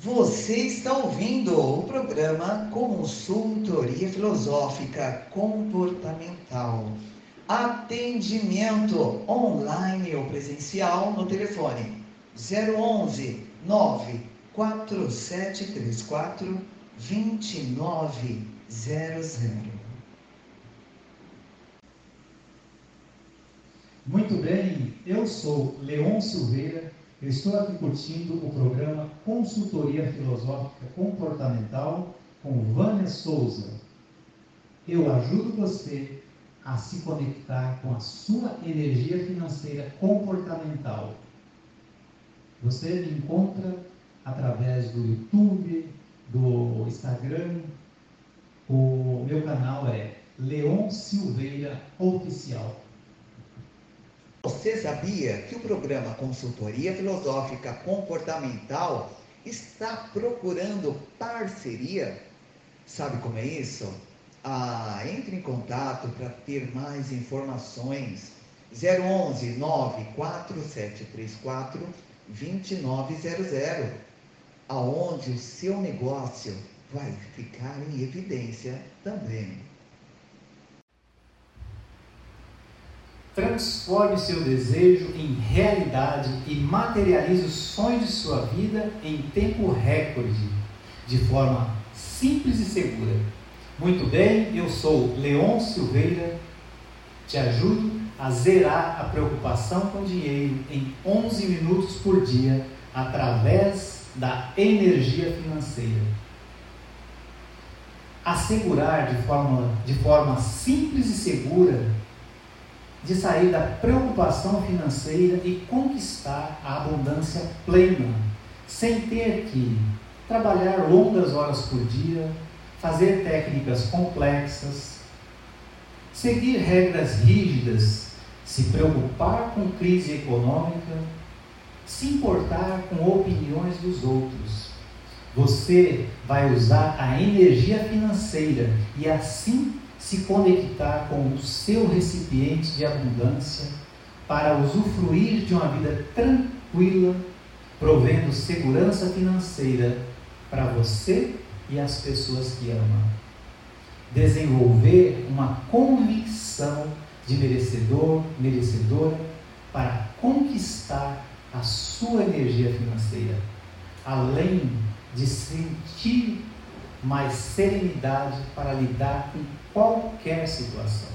Você está ouvindo o programa Consultoria Filosófica Comportamental. Atendimento online ou presencial no telefone 011 94734 2900. Muito bem, eu sou Leon Silveira, eu estou aqui curtindo o programa Consultoria Filosófica Comportamental com Vânia Souza. Eu ajudo você a se conectar com a sua energia financeira comportamental. Você me encontra através do YouTube, do Instagram. O meu canal é Leon Silveira Oficial. Você sabia que o programa Consultoria Filosófica Comportamental está procurando parceria? Sabe como é isso? Ah, entre em contato para ter mais informações. 011 94734 2900, aonde o seu negócio vai ficar em evidência também. Transforme seu desejo em realidade e materialize os sonhos de sua vida em tempo recorde, de forma simples e segura. Muito bem, eu sou Leon Silveira, te ajudo a zerar a preocupação com dinheiro em 11 minutos por dia através da energia financeira. Assegurar de forma, de forma simples e segura de sair da preocupação financeira e conquistar a abundância plena, sem ter que trabalhar longas horas por dia, fazer técnicas complexas, seguir regras rígidas, se preocupar com crise econômica, se importar com opiniões dos outros. Você vai usar a energia financeira e assim se conectar com o seu recipiente de abundância para usufruir de uma vida tranquila, provendo segurança financeira para você e as pessoas que ama. Desenvolver uma convicção de merecedor, merecedora para conquistar a sua energia financeira, além de sentir mais serenidade para lidar com qualquer situação.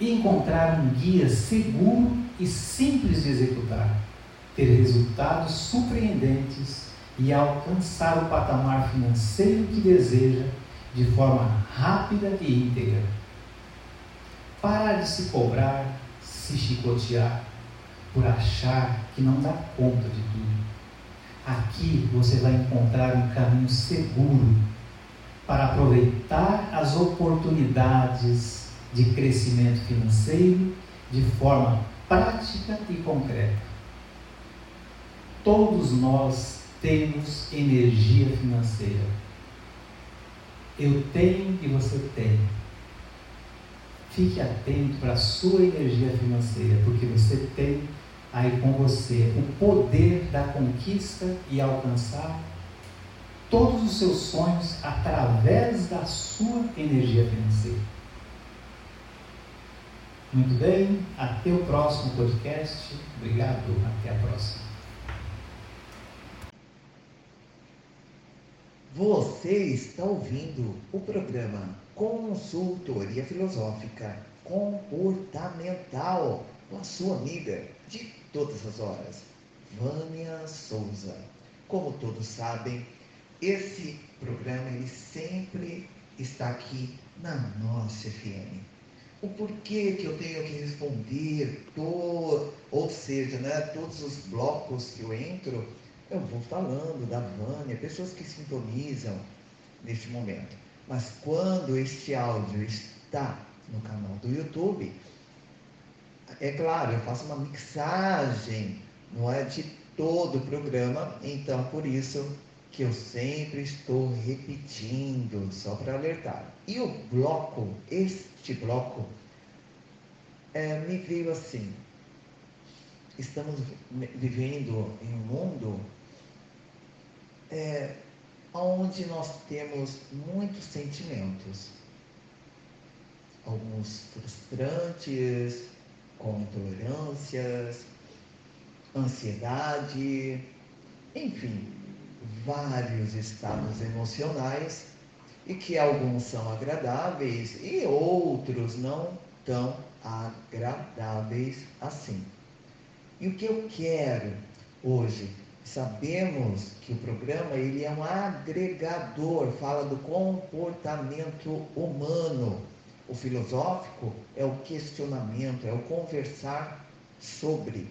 E encontrar um guia seguro e simples de executar, ter resultados surpreendentes e alcançar o patamar financeiro que deseja de forma rápida e íntegra. Parar de se cobrar, se chicotear por achar que não dá conta de tudo. Aqui você vai encontrar um caminho seguro para aproveitar as oportunidades de crescimento financeiro de forma prática e concreta. Todos nós temos energia financeira. Eu tenho e você tem. Fique atento para a sua energia financeira, porque você tem aí com você o poder da conquista e alcançar todos os seus sonhos através da sua energia financeira. Muito bem, até o próximo podcast. Obrigado, até a próxima. Você está ouvindo o programa Consultoria Filosófica Comportamental com a sua amiga de todas as horas, Vânia Souza. Como todos sabem, esse programa ele sempre está aqui na nossa FM. O porquê que eu tenho que responder, ou seja, né, todos os blocos que eu entro, eu vou falando da Vânia, pessoas que sintonizam neste momento. Mas quando este áudio está no canal do YouTube, é claro, eu faço uma mixagem, não é de todo o programa, então por isso que eu sempre estou repetindo, só para alertar. E o bloco, este bloco, é, me veio assim. Estamos vivendo em um mundo é, onde nós temos muitos sentimentos, alguns frustrantes, como intolerâncias, ansiedade, enfim, vários estados emocionais e que alguns são agradáveis e outros não tão agradáveis assim. E o que eu quero hoje? Sabemos que o programa ele é um agregador, fala do comportamento humano. O filosófico é o questionamento, é o conversar sobre,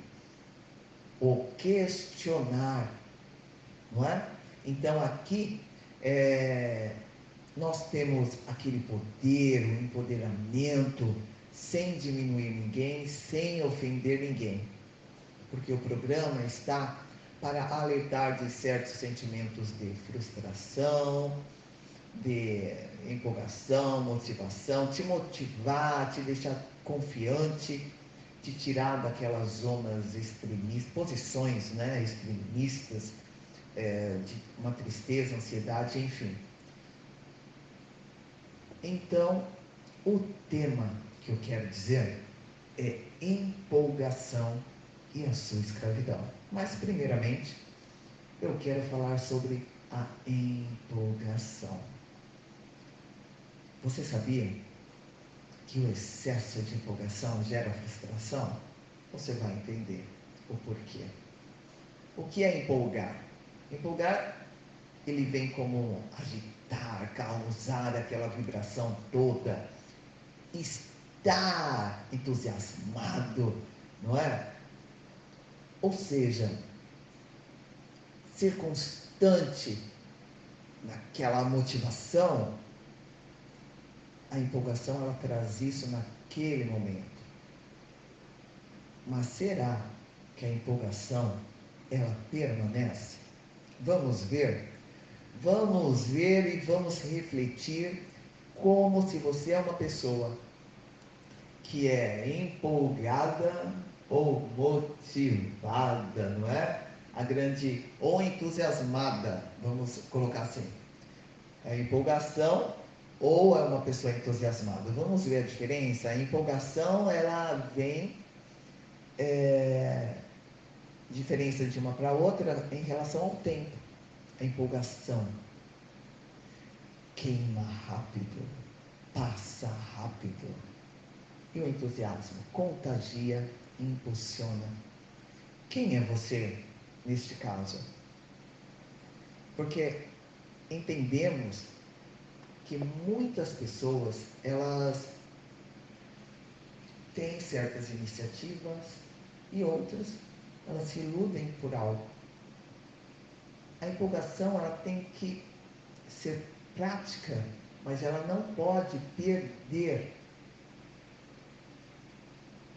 o questionar, não é? Então aqui é, nós temos aquele poder, o empoderamento, sem diminuir ninguém, sem ofender ninguém. Porque o programa está para alertar de certos sentimentos de frustração, de empolgação, motivação, te motivar, te deixar confiante, te tirar daquelas zonas extremistas, posições né, extremistas, é, de uma tristeza, ansiedade, enfim. Então, o tema que eu quero dizer é empolgação e a sua escravidão. Mas, primeiramente, eu quero falar sobre a empolgação. Você sabia que o excesso de empolgação gera frustração? Você vai entender o porquê. O que é empolgar? Empolgar, ele vem como agitar, causar aquela vibração toda, estar entusiasmado, não é? Ou seja, ser constante naquela motivação, a empolgação ela traz isso naquele momento. Mas será que a empolgação ela permanece? Vamos ver. Vamos ver e vamos refletir como se você é uma pessoa que é empolgada ou motivada, não é? A grande ou entusiasmada, vamos colocar assim. É empolgação ou é uma pessoa entusiasmada. Vamos ver a diferença. A empolgação ela vem é, diferença de uma para outra em relação ao tempo. A empolgação queima rápido, passa rápido. E o entusiasmo contagia impulsiona. Quem é você neste caso? Porque entendemos que muitas pessoas elas têm certas iniciativas e outras elas se iludem por algo. A empolgação ela tem que ser prática, mas ela não pode perder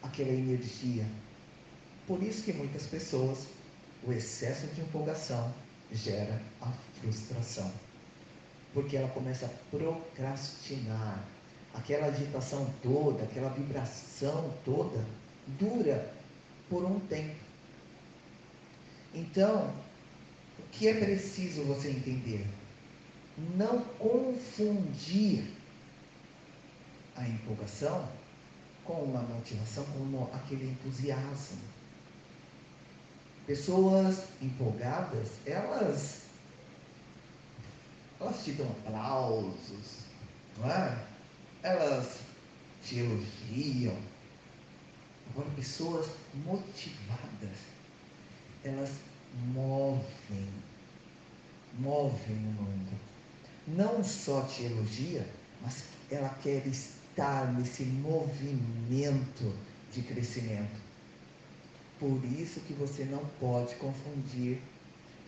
aquela energia. Por isso que muitas pessoas, o excesso de empolgação gera a frustração. Porque ela começa a procrastinar. Aquela agitação toda, aquela vibração toda, dura por um tempo. Então, o que é preciso você entender? Não confundir a empolgação com uma motivação, com aquele entusiasmo. Pessoas empolgadas, elas, elas te dão aplausos, não é? Elas te elogiam. Agora, pessoas motivadas, elas movem, movem o mundo. Não só te elogia, mas ela quer estar nesse movimento de crescimento. Por isso que você não pode confundir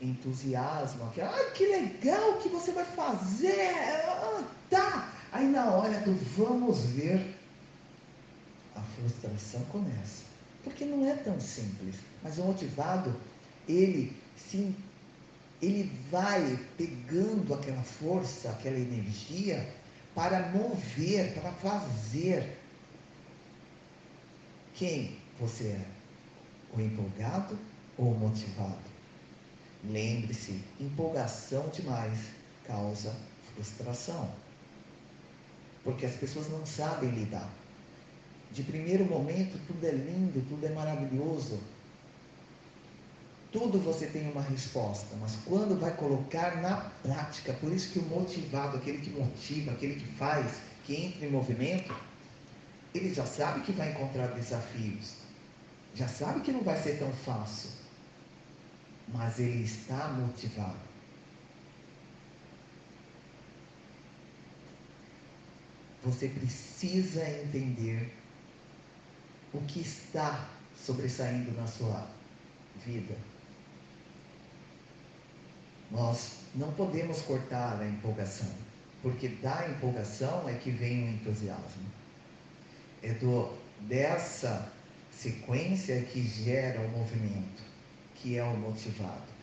entusiasmo, que, ah, que legal que você vai fazer, ah, tá. Aí na hora do vamos ver, a frustração começa. Porque não é tão simples. Mas o motivado, ele se ele vai pegando aquela força, aquela energia para mover, para fazer. Quem você é? O empolgado ou o motivado? lembre-se, empolgação demais causa frustração. Porque as pessoas não sabem lidar. De primeiro momento, tudo é lindo, tudo é maravilhoso. Tudo você tem uma resposta, mas quando vai colocar na prática, por isso que o motivado, aquele que motiva, aquele que faz, que entra em movimento, ele já sabe que vai encontrar desafios, já sabe que não vai ser tão fácil, mas ele está motivado. Você precisa entender o que está sobressaindo na sua vida. Nós não podemos cortar a empolgação, porque da empolgação é que vem o entusiasmo. É do, dessa sequência que gera o movimento, que é o motivado.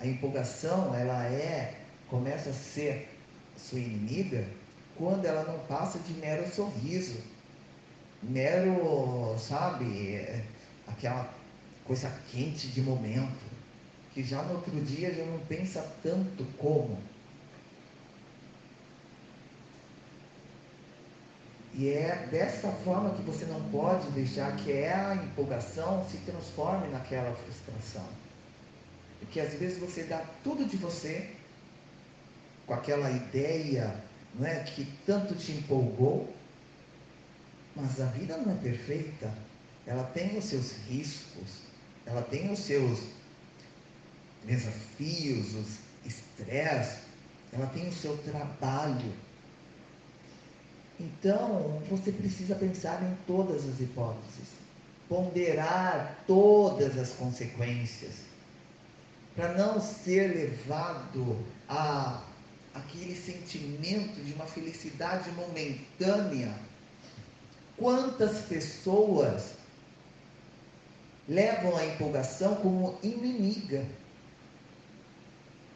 A empolgação, ela é, começa a ser sua inimiga quando ela não passa de mero sorriso, mero, sabe, é, aquela coisa quente de momento que já no outro dia já não pensa tanto como. E é dessa forma que você não pode deixar que a empolgação se transforme naquela frustração. Porque às vezes você dá tudo de você com aquela ideia não é, que tanto te empolgou, mas a vida não é perfeita. Ela tem os seus riscos, ela tem os seus desafios, os estresse, ela tem o seu trabalho. Então, você precisa pensar em todas as hipóteses, ponderar todas as consequências, para não ser levado a aquele sentimento de uma felicidade momentânea. Quantas pessoas levam a empolgação como inimiga?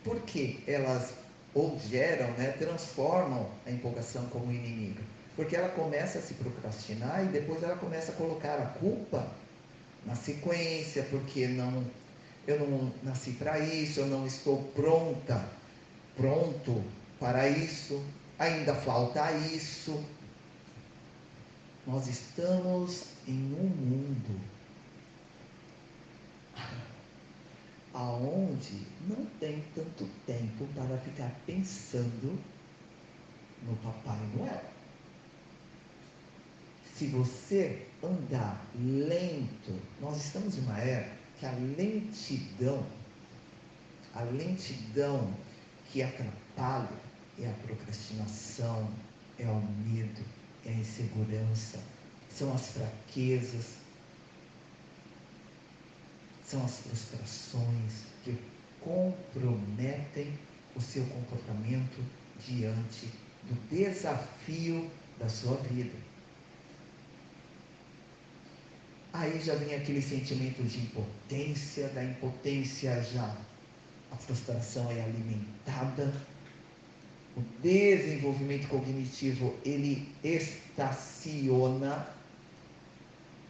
Porque elas ou geram, né, transformam a empolgação como inimiga. Porque ela começa a se procrastinar e depois ela começa a colocar a culpa na sequência, porque não eu não nasci para isso, eu não estou pronta, pronto para isso, ainda falta isso. Nós estamos em um mundo aonde não tem tanto tempo para ficar pensando no Papai Noel. Se você andar lento, nós estamos em uma era que a lentidão, a lentidão que atrapalha é a procrastinação, é o medo, é a insegurança, são as fraquezas, são as frustrações que comprometem o seu comportamento diante do desafio da sua vida. Aí já vem aquele sentimento de impotência, da impotência já a frustração é alimentada, o desenvolvimento cognitivo ele estaciona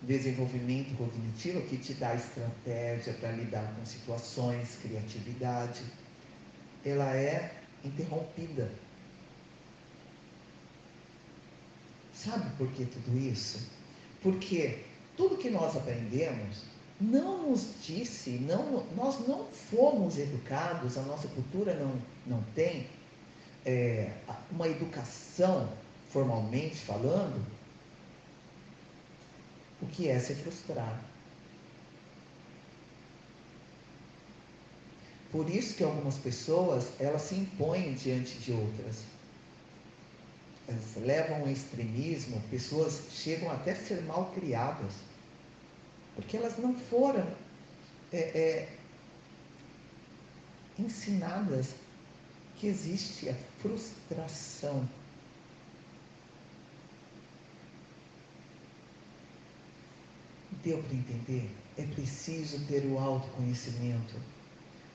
desenvolvimento cognitivo que te dá estratégia para lidar com situações, criatividade, ela é interrompida. Sabe por que tudo isso? Porque tudo que nós aprendemos não nos disse, não, nós não fomos educados, a nossa cultura não, não tem é, uma educação, formalmente falando, o que é se frustrar. Por isso que algumas pessoas, elas se impõem diante de outras. Elas levam ao extremismo, pessoas chegam até a ser mal criadas. Porque elas não foram é, é, ensinadas que existe a frustração Deu para entender? É preciso ter o autoconhecimento.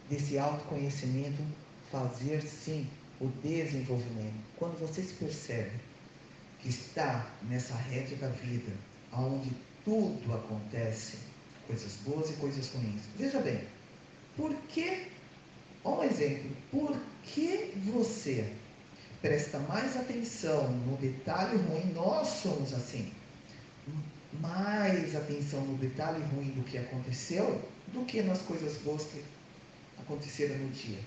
Desse autoconhecimento fazer sim o desenvolvimento. Quando você se percebe que está nessa rede da vida, onde tudo acontece, coisas boas e coisas ruins. Veja bem, Por que, um exemplo, por que você presta mais atenção no detalhe ruim? Nós somos assim. Mais atenção no detalhe ruim do que aconteceu do que nas coisas boas que aconteceram no dia.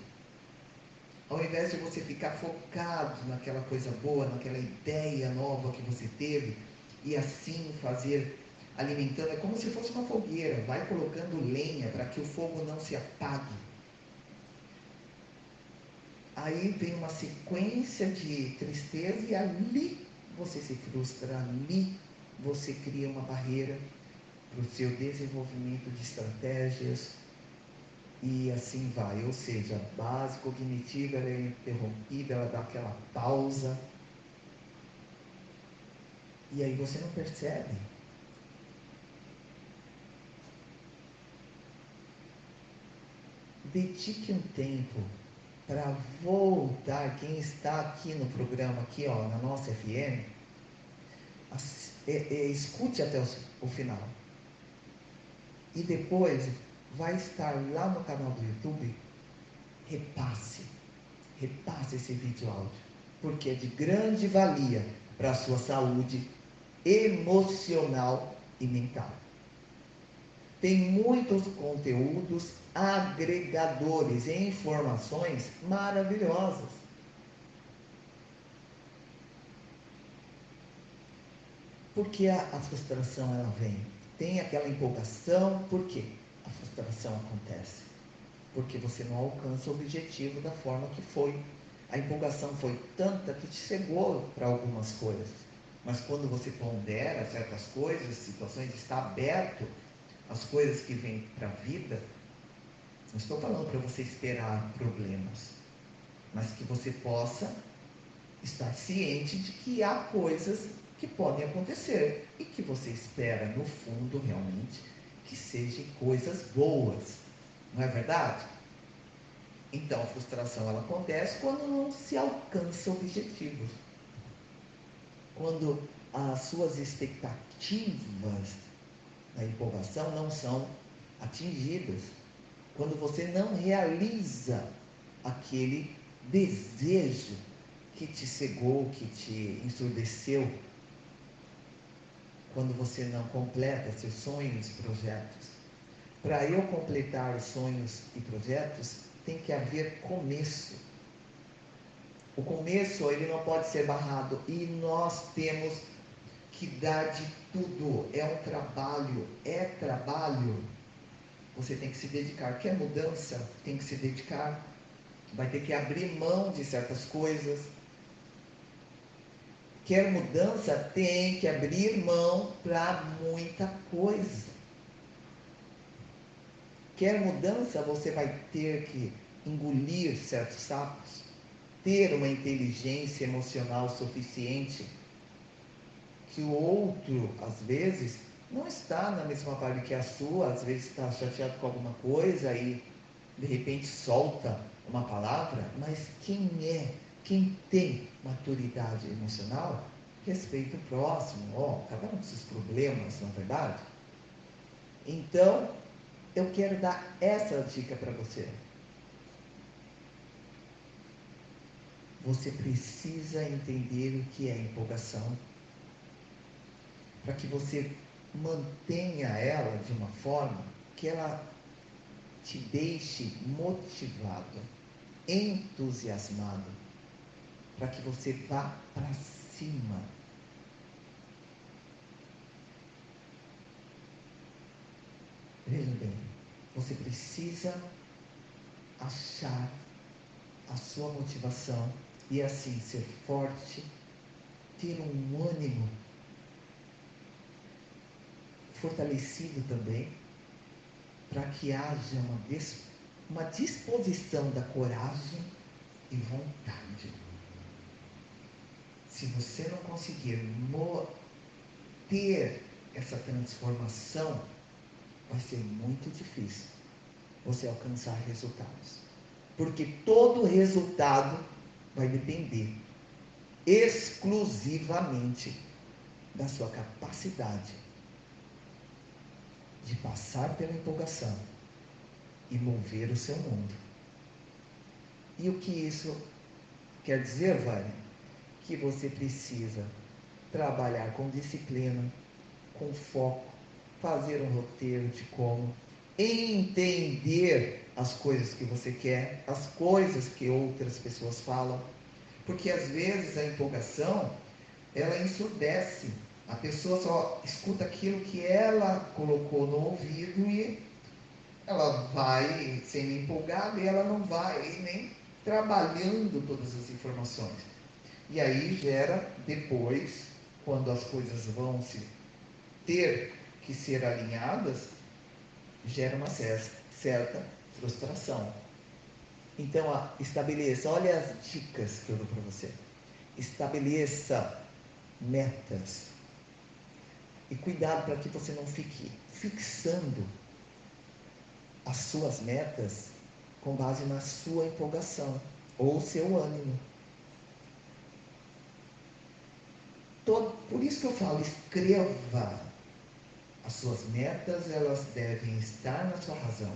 Ao invés de você ficar focado naquela coisa boa, naquela ideia nova que você teve, e assim fazer alimentando, é como se fosse uma fogueira, vai colocando lenha para que o fogo não se apague. Aí vem uma sequência de tristeza e ali você se frustra, ali você cria uma barreira para o seu desenvolvimento de estratégias, e assim vai. Ou seja, a base cognitiva é interrompida, ela dá aquela pausa. E aí você não percebe. Dedique um tempo para voltar. Quem está aqui no programa, aqui ó, na nossa FM, é, é, escute até o, o final. E depois vai estar lá no canal do YouTube, repasse, repasse esse vídeo áudio, porque é de grande valia para a sua saúde emocional e mental. Tem muitos conteúdos agregadores e informações maravilhosas. Porque a, a frustração ela vem? Tem aquela empolgação, por quê? a frustração acontece? Porque você não alcança o objetivo da forma que foi. A empolgação foi tanta que te cegou para algumas coisas. Mas quando você pondera certas coisas, situações, está aberto às coisas que vêm para a vida, não estou falando para você esperar problemas, mas que você possa estar ciente de que há coisas que podem acontecer e que você espera, no fundo, realmente, que sejam coisas boas. Não é verdade? Então, a frustração ela acontece quando não se alcança objetivos. Quando as suas expectativas da empolgação não são atingidas. Quando você não realiza aquele desejo que te cegou, que te ensurdeceu, quando você não completa seus sonhos e projetos. Para eu completar os sonhos e projetos, tem que haver começo. O começo ele não pode ser barrado e nós temos que dar de tudo. É um trabalho, é trabalho. Você tem que se dedicar. Quer mudança? Tem que se dedicar. Vai ter que abrir mão de certas coisas quer mudança, tem que abrir mão para muita coisa. Quer mudança, você vai ter que engolir certos sapos, ter uma inteligência emocional suficiente que o outro, às vezes, não está na mesma vibe que a sua, às vezes está chateado com alguma coisa e de repente solta uma palavra, mas quem é quem tem maturidade emocional respeita o próximo, ó, cada um com seus problemas, na é verdade. Então, eu quero dar essa dica para você. Você precisa entender o que é empolgação para que você mantenha ela de uma forma que ela te deixe motivado, entusiasmado para que você vá para cima. Veja bem, você precisa achar a sua motivação e assim ser forte, ter um ânimo fortalecido também, para que haja uma, uma disposição da coragem e vontade se você não conseguir ter essa transformação, vai ser muito difícil você alcançar resultados. Porque todo resultado vai depender exclusivamente da sua capacidade de passar pela empolgação e mover o seu mundo. E o que isso quer dizer, Vânia? Que você precisa trabalhar com disciplina, com foco, fazer um roteiro de como, entender as coisas que você quer, as coisas que outras pessoas falam, porque às vezes a empolgação ela ensurdece. A pessoa só escuta aquilo que ela colocou no ouvido e ela vai sendo empolgada e ela não vai nem trabalhando todas as informações. E aí gera depois, quando as coisas vão se ter que ser alinhadas, gera uma certa frustração. Então, estabeleça, olha as dicas que eu dou para você. Estabeleça metas. E cuidado para que você não fique fixando as suas metas com base na sua empolgação ou seu ânimo. Todo, por isso que eu falo, escreva. As suas metas, elas devem estar na sua razão.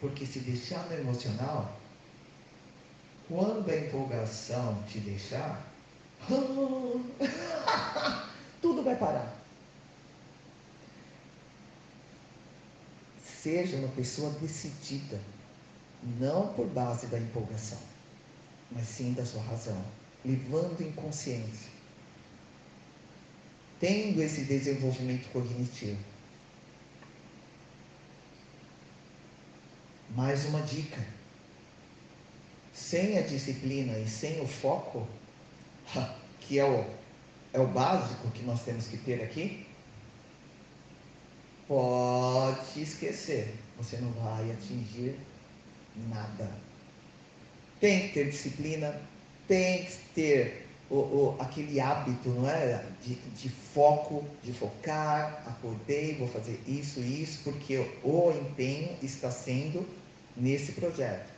Porque se deixar no emocional, quando a empolgação te deixar, tudo vai parar. Seja uma pessoa decidida, não por base da empolgação, mas sim da sua razão, levando em consciência, tendo esse desenvolvimento cognitivo. Mais uma dica sem a disciplina e sem o foco, que é o, é o básico que nós temos que ter aqui, pode esquecer, você não vai atingir nada. Tem que ter disciplina, tem que ter o, o, aquele hábito, não é? De, de, foco, de focar, acordei, vou fazer isso e isso, porque o empenho está sendo nesse projeto.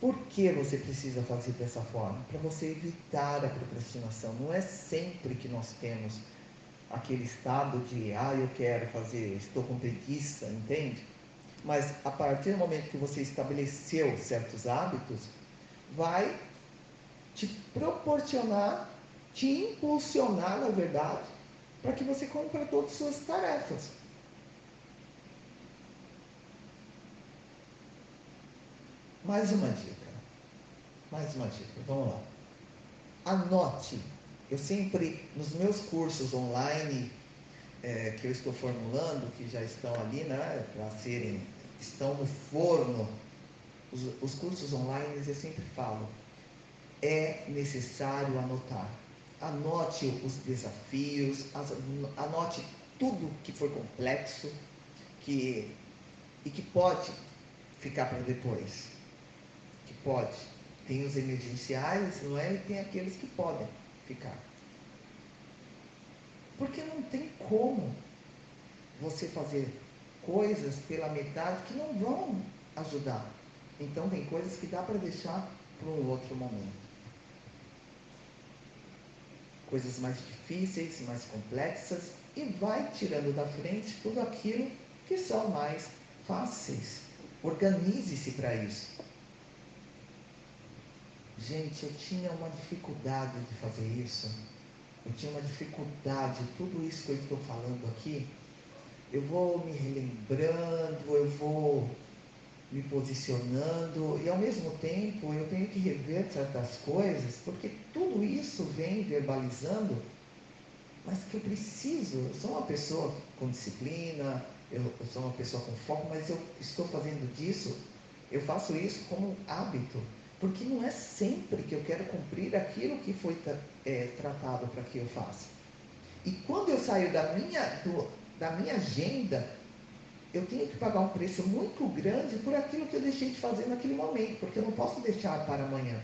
Por que você precisa fazer dessa forma? Para você evitar a procrastinação. Não é sempre que nós temos aquele estado de, ah, eu quero fazer, estou com preguiça, entende? Mas a partir do momento que você estabeleceu certos hábitos, vai te proporcionar, te impulsionar, na verdade, para que você cumpra todas as suas tarefas. Mais uma dica. Mais uma dica. Vamos lá. Anote. Eu sempre, nos meus cursos online é, que eu estou formulando, que já estão ali, né, para serem, estão no forno, os, os cursos online eu sempre falo, é necessário anotar. Anote os desafios, anote tudo que for complexo que, e que pode ficar para depois pode. Tem os emergenciais, não é? E tem aqueles que podem ficar. Porque não tem como você fazer coisas pela metade que não vão ajudar. Então tem coisas que dá para deixar para um outro momento. Coisas mais difíceis, mais complexas, e vai tirando da frente tudo aquilo que são mais fáceis. Organize-se para isso. Gente, eu tinha uma dificuldade de fazer isso. Eu tinha uma dificuldade, tudo isso que eu estou falando aqui, eu vou me relembrando, eu vou me posicionando e ao mesmo tempo eu tenho que rever certas coisas, porque tudo isso vem verbalizando, mas que eu preciso, eu sou uma pessoa com disciplina, eu, sou uma pessoa com foco, mas eu estou fazendo disso, eu faço isso como hábito. Porque não é sempre que eu quero cumprir aquilo que foi é, tratado para que eu faça. E quando eu saio da minha, do, da minha agenda, eu tenho que pagar um preço muito grande por aquilo que eu deixei de fazer naquele momento, porque eu não posso deixar para amanhã.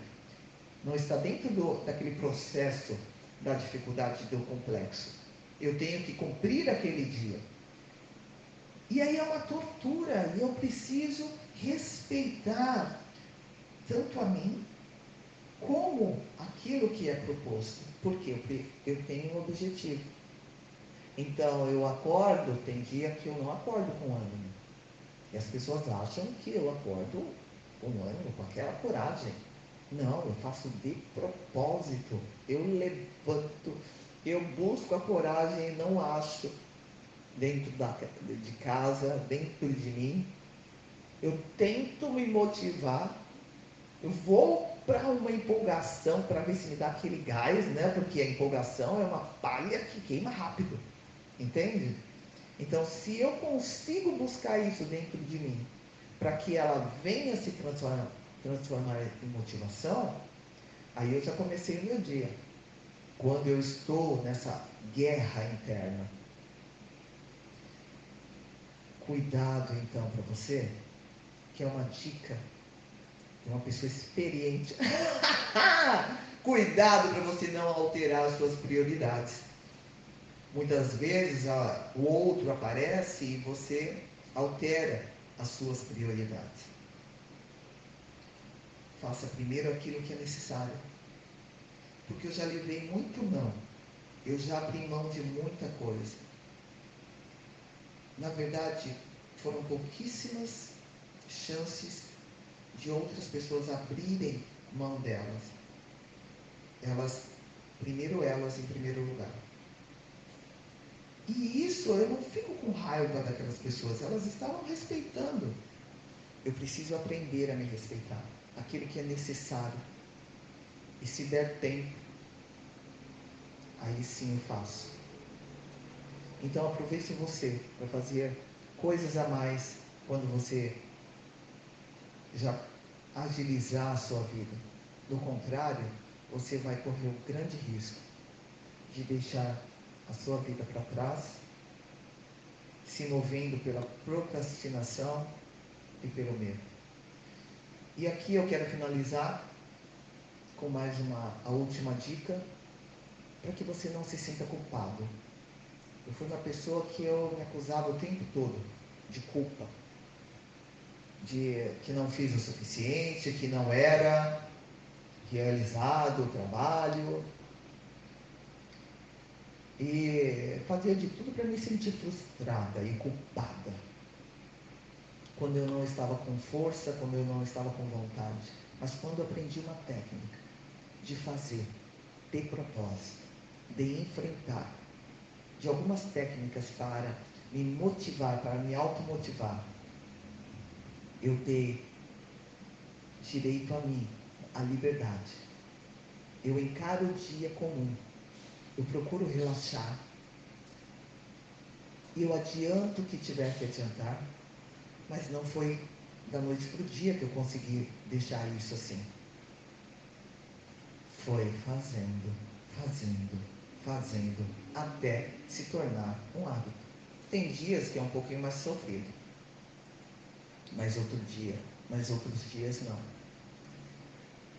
Não está dentro do, daquele processo da dificuldade do complexo. Eu tenho que cumprir aquele dia. E aí é uma tortura, e eu preciso respeitar tanto a mim como aquilo que é proposto, porque eu, tenho um objetivo. Então eu acordo, tem dia que eu não acordo com ânimo. E as pessoas acham que eu acordo com ânimo, com aquela coragem. Não, eu faço de propósito. Eu levanto, eu busco a coragem e não acho dentro da, de casa, dentro de mim. Eu tento me motivar. Eu vou para uma empolgação para ver se me dá aquele gás, né? Porque a empolgação é uma palha que queima rápido. Entende? Então, se eu consigo buscar isso dentro de mim, para que ela venha se transformar, transformar em motivação, aí eu já comecei o meu dia. Quando eu estou nessa guerra interna. Cuidado então para você, que é uma dica de uma pessoa experiente. Cuidado para você não alterar as suas prioridades. Muitas vezes o outro aparece e você altera as suas prioridades. Faça primeiro aquilo que é necessário. Porque eu já levei muito não. Eu já abri mão de muita coisa. Na verdade, foram pouquíssimas chances de outras pessoas abrirem mão delas. Elas, primeiro elas em primeiro lugar. E isso eu não fico com raiva daquelas pessoas, elas estavam respeitando. Eu preciso aprender a me respeitar, aquilo que é necessário. E se der tempo, aí sim eu faço. Então aproveite você para fazer coisas a mais quando você já agilizar a sua vida. Do contrário, você vai correr o grande risco de deixar a sua vida para trás, se movendo pela procrastinação e pelo medo. E aqui eu quero finalizar com mais uma a última dica para que você não se sinta culpado. Eu fui uma pessoa que eu me acusava o tempo todo de culpa, de que não fiz o suficiente, que não era realizado o trabalho, e fazia de tudo para me sentir frustrada e culpada. Quando eu não estava com força, quando eu não estava com vontade. Mas quando aprendi uma técnica de fazer, de propósito, de enfrentar, de algumas técnicas para me motivar, para me automotivar, eu dei direito a mim, a liberdade. Eu encaro o dia comum eu procuro relaxar. Eu adianto o que tiver que adiantar, mas não foi da noite para o dia que eu consegui deixar isso assim. Foi fazendo, fazendo, fazendo, até se tornar um hábito. Tem dias que é um pouquinho mais sofrido, mas outro dia, mas outros dias não.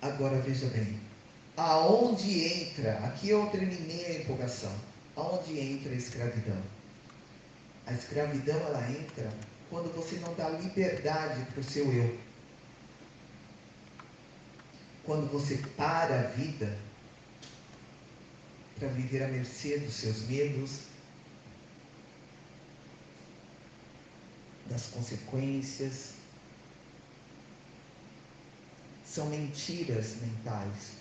Agora veja bem, aonde entra, aqui eu terminei a empolgação, aonde entra a escravidão? A escravidão ela entra quando você não dá liberdade para o seu eu. Quando você para a vida para viver à mercê dos seus medos, das consequências. São mentiras mentais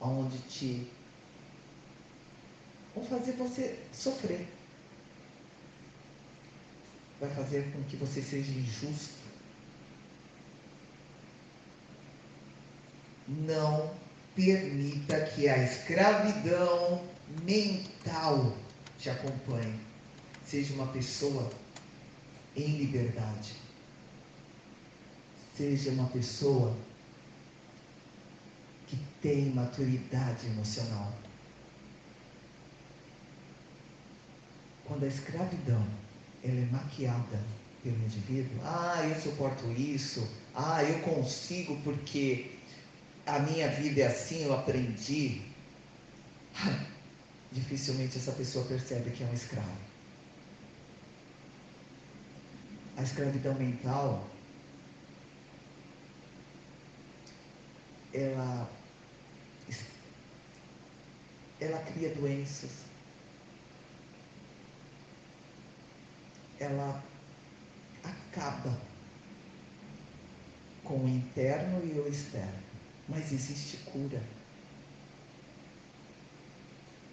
onde te vão fazer você sofrer. Vai fazer com que você seja injusto. Não permita que a escravidão mental te acompanhe. Seja uma pessoa em liberdade. Seja uma pessoa que tem maturidade emocional. Quando a escravidão ela é maquiada pelo indivíduo, ah, eu suporto isso, ah, eu consigo porque a minha vida é assim, eu aprendi. Dificilmente essa pessoa percebe que é um escravo. A escravidão mental, ela ela cria doenças. ela acaba com o interno e o externo. Mas existe cura.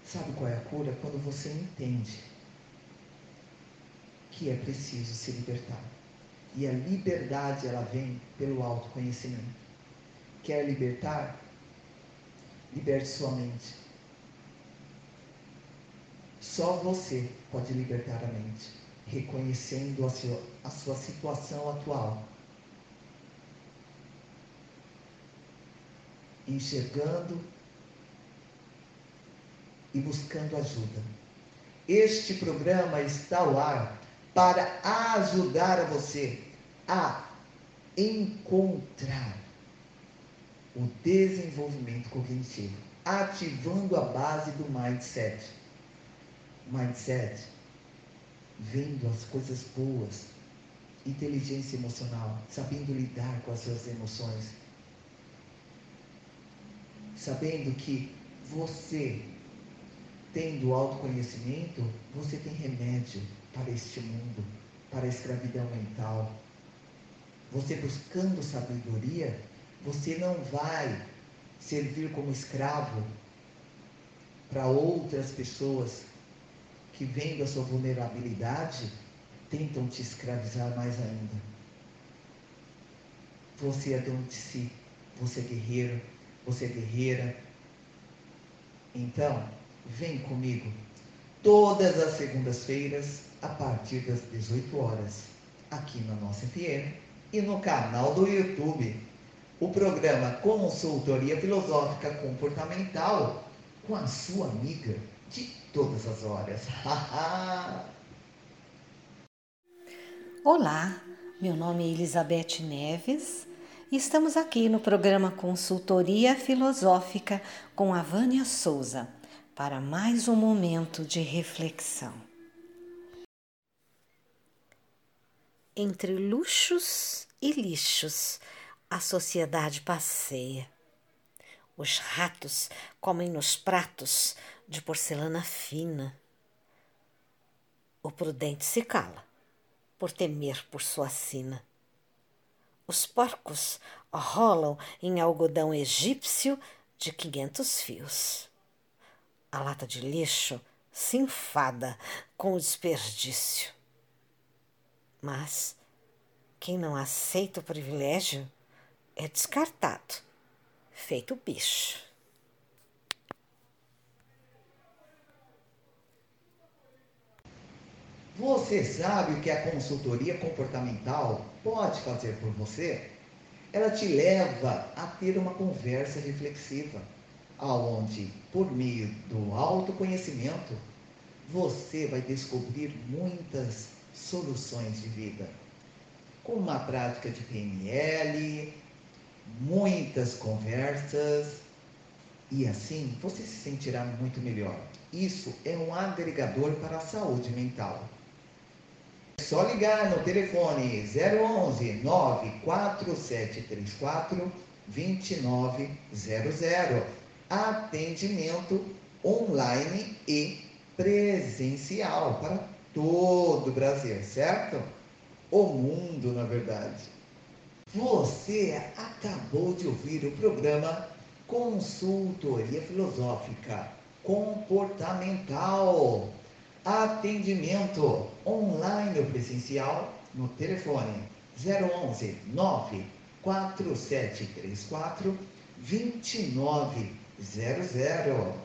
Sabe qual é a cura? Quando você entende que é preciso se libertar. E a liberdade ela vem pelo autoconhecimento. Quer libertar? Liberte sua mente. Só você pode libertar a mente, reconhecendo a sua, a sua situação atual. Enxergando e buscando ajuda. Este programa está ao ar para ajudar a você a encontrar o desenvolvimento cognitivo, ativando a base do mindset. Mindset, vendo as coisas boas, inteligência emocional, sabendo lidar com as suas emoções, sabendo que você, tendo autoconhecimento, você tem remédio para este mundo, para a escravidão mental. Você buscando sabedoria, você não vai servir como escravo para outras pessoas que, vendo a sua vulnerabilidade, tentam te escravizar mais ainda. Você é dono de si, você é guerreiro, você é guerreira. Então, vem comigo todas as segundas-feiras a partir das 18 horas, aqui na nossa FM e no canal do YouTube o programa Consultoria Filosófica Comportamental com a sua amiga de todas as horas. Olá, meu nome é Elizabeth Neves e estamos aqui no programa Consultoria Filosófica com a Vânia Souza para mais um momento de reflexão. Entre luxos e lixos a sociedade passeia. Os ratos comem nos pratos de porcelana fina. O prudente se cala, por temer por sua sina. Os porcos rolam em algodão egípcio de quinhentos fios. A lata de lixo se enfada com o desperdício. Mas quem não aceita o privilégio é descartado, feito bicho. Você sabe o que a consultoria comportamental pode fazer por você? Ela te leva a ter uma conversa reflexiva, aonde, por meio do autoconhecimento, você vai descobrir muitas soluções de vida. Com uma prática de PNL, muitas conversas e assim você se sentirá muito melhor. Isso é um agregador para a saúde mental. É só ligar no telefone 011 94734 2900. Atendimento online e presencial para todo o Brasil, certo? O mundo, na verdade. Você acabou de ouvir o programa Consultoria Filosófica Comportamental. Atendimento online ou presencial no telefone 011 94734 2900.